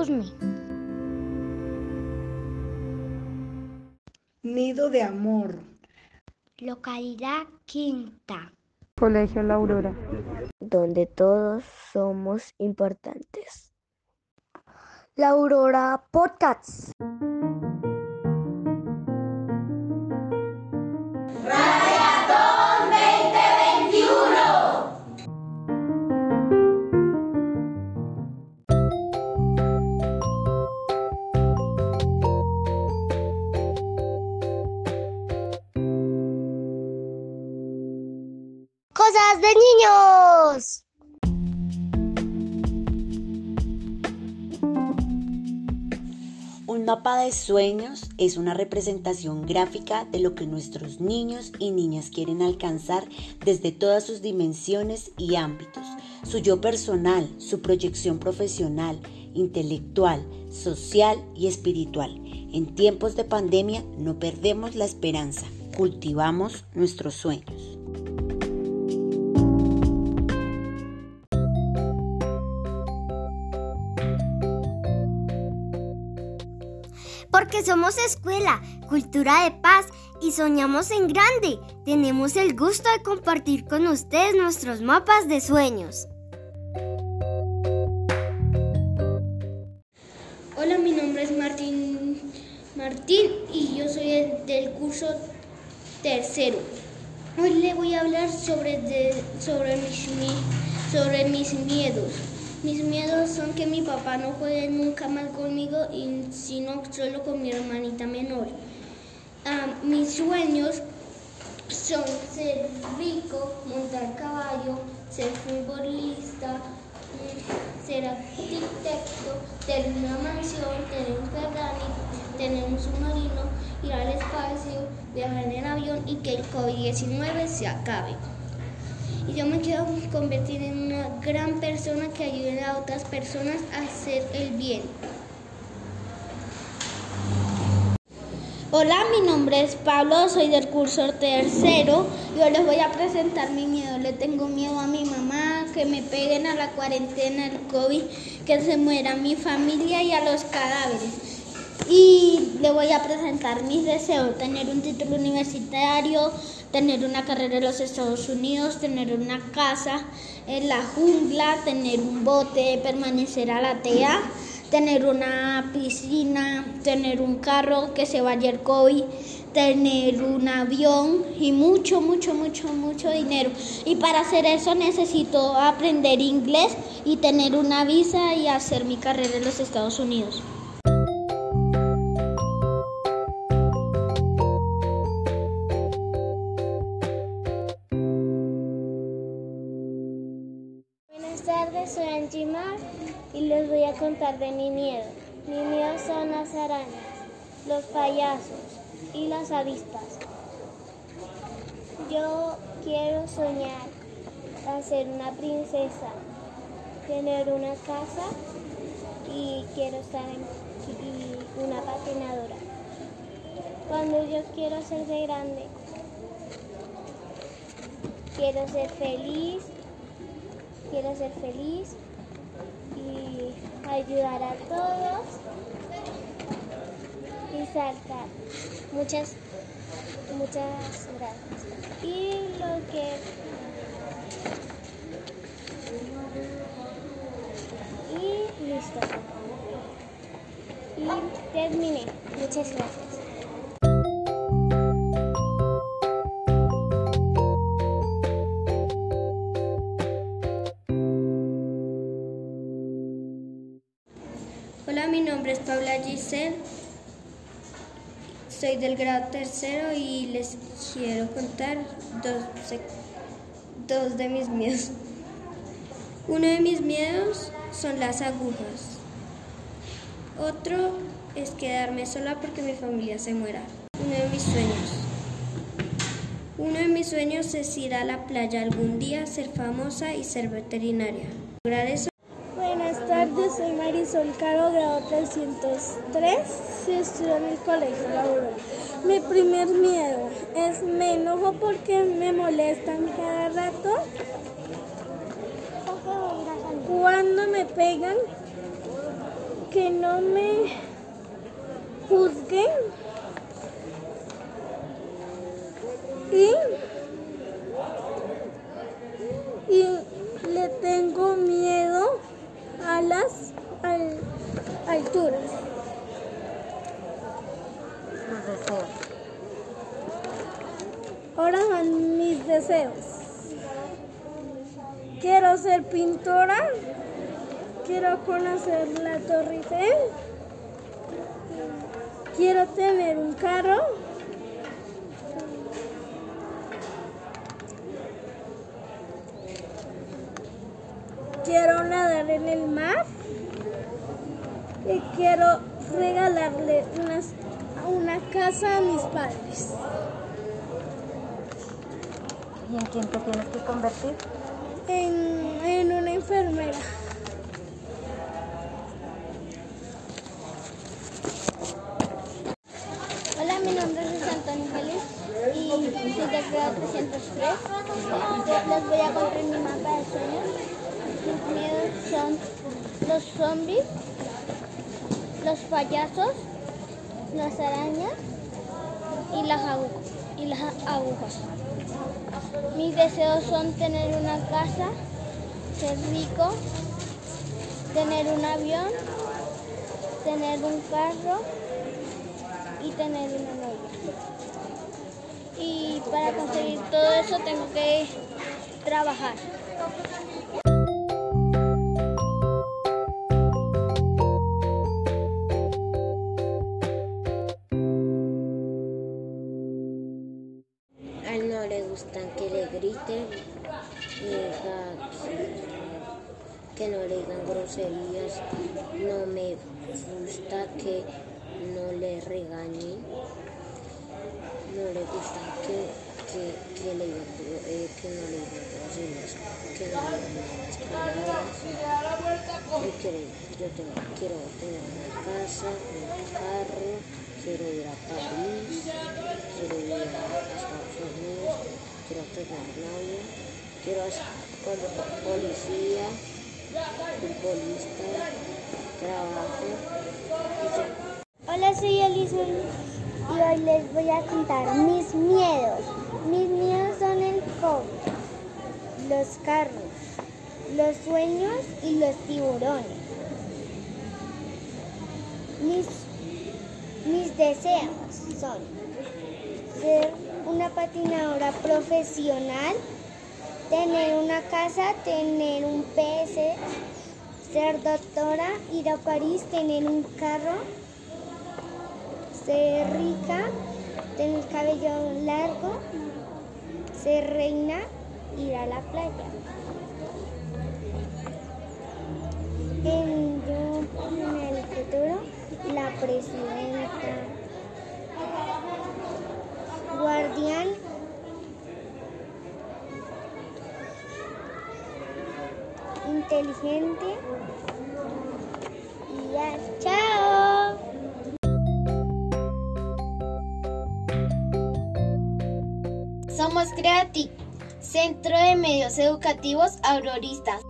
Usme. Nido de Amor. Localidad Quinta. Colegio La Aurora. Donde todos somos importantes. La Aurora Podcasts. Mapa de sueños es una representación gráfica de lo que nuestros niños y niñas quieren alcanzar desde todas sus dimensiones y ámbitos, su yo personal, su proyección profesional, intelectual, social y espiritual. En tiempos de pandemia no perdemos la esperanza, cultivamos nuestros sueños. Porque somos escuela, cultura de paz y soñamos en grande. Tenemos el gusto de compartir con ustedes nuestros mapas de sueños. Hola, mi nombre es Martín Martín y yo soy el del curso tercero. Hoy le voy a hablar sobre, sobre, mis, mi- sobre mis miedos. Mis miedos son que mi papá no juegue nunca más conmigo y sino solo con mi hermanita menor. Ah, mis sueños son ser rico, montar caballo, ser futbolista, mm, ser arquitecto, tener una mansión, tener un Ferrari, tener un submarino, ir al espacio, viajar en avión y que el COVID-19 se acabe. Y yo me quiero convertir en una gran persona que ayude a otras personas a hacer el bien. Hola, mi nombre es Pablo, soy del curso tercero. Yo les voy a presentar mi miedo. Le tengo miedo a mi mamá, que me peguen a la cuarentena, el COVID, que se muera mi familia y a los cadáveres. Y le voy a presentar mis deseos, tener un título universitario, tener una carrera en los Estados Unidos, tener una casa en la jungla, tener un bote, permanecer a la TEA, tener una piscina, tener un carro que se vaya el COVID, tener un avión y mucho, mucho, mucho, mucho dinero. Y para hacer eso necesito aprender inglés y tener una visa y hacer mi carrera en los Estados Unidos. Y les voy a contar de mi miedo. Mi miedo son las arañas, los payasos y las avispas. Yo quiero soñar a ser una princesa, tener una casa y quiero estar en una patinadora. Cuando yo quiero ser de grande, quiero ser feliz quiero ser feliz ayudar a todos y saltar. Muchas, muchas gracias. Y lo que y listo. Y terminé. Muchas gracias. Soy del grado tercero y les quiero contar dos, dos de mis miedos. Uno de mis miedos son las agujas. Otro es quedarme sola porque mi familia se muera. Uno de mis sueños. Uno de mis sueños es ir a la playa algún día, ser famosa y ser veterinaria. Lograr eso Buenas tardes, soy Marisol Caro, grado 303 y estudio en el colegio La Aurora. Mi primer miedo es me enojo porque me molestan cada rato. Cuando me pegan que no me juzguen y, le tengo miedo las al- alturas. Ahora van mis deseos. Quiero ser pintora. Quiero conocer la Torre Eiffel. Quiero tener un carro. Quiero nadar en el mar. Y quiero regalarle unas- una casa a mis padres. ¿Y en quién te tienes que convertir? en, en una enfermera. Hola, mi nombre es Antonio Félix y soy del grado 303. Yo les voy a contar mi mapa de sueños. Miedos son los zombies, los payasos, las arañas y las, y las agujas. Mis deseos son tener una casa, ser rico, tener un avión, tener un carro y tener una novia. Y para conseguir todo eso tengo que trabajar. Que no le digan groserías. No me gusta que no le regañen. No le gusta que, que, que le eh, que no le digan groserías, que no le digan palabras. Yo tengo, quiero tener una casa, un carro, quiero ir a París, quiero ir a Estados Unidos, quiero policía, futbolista, trabajo. Hola, soy Alison y hoy les voy a contar mis miedos. Mis miedos son el COVID, los carros, los sueños y los tiburones. Mis, mis deseos son una patinadora profesional, tener una casa, tener un PS, ser doctora, ir a París, tener un carro, ser rica, tener cabello largo, ser reina, ir a la playa. En, yo en el futuro, la presidenta, inteligente y ya, chao. Somos Creatic, Centro de Medios Educativos Auroristas.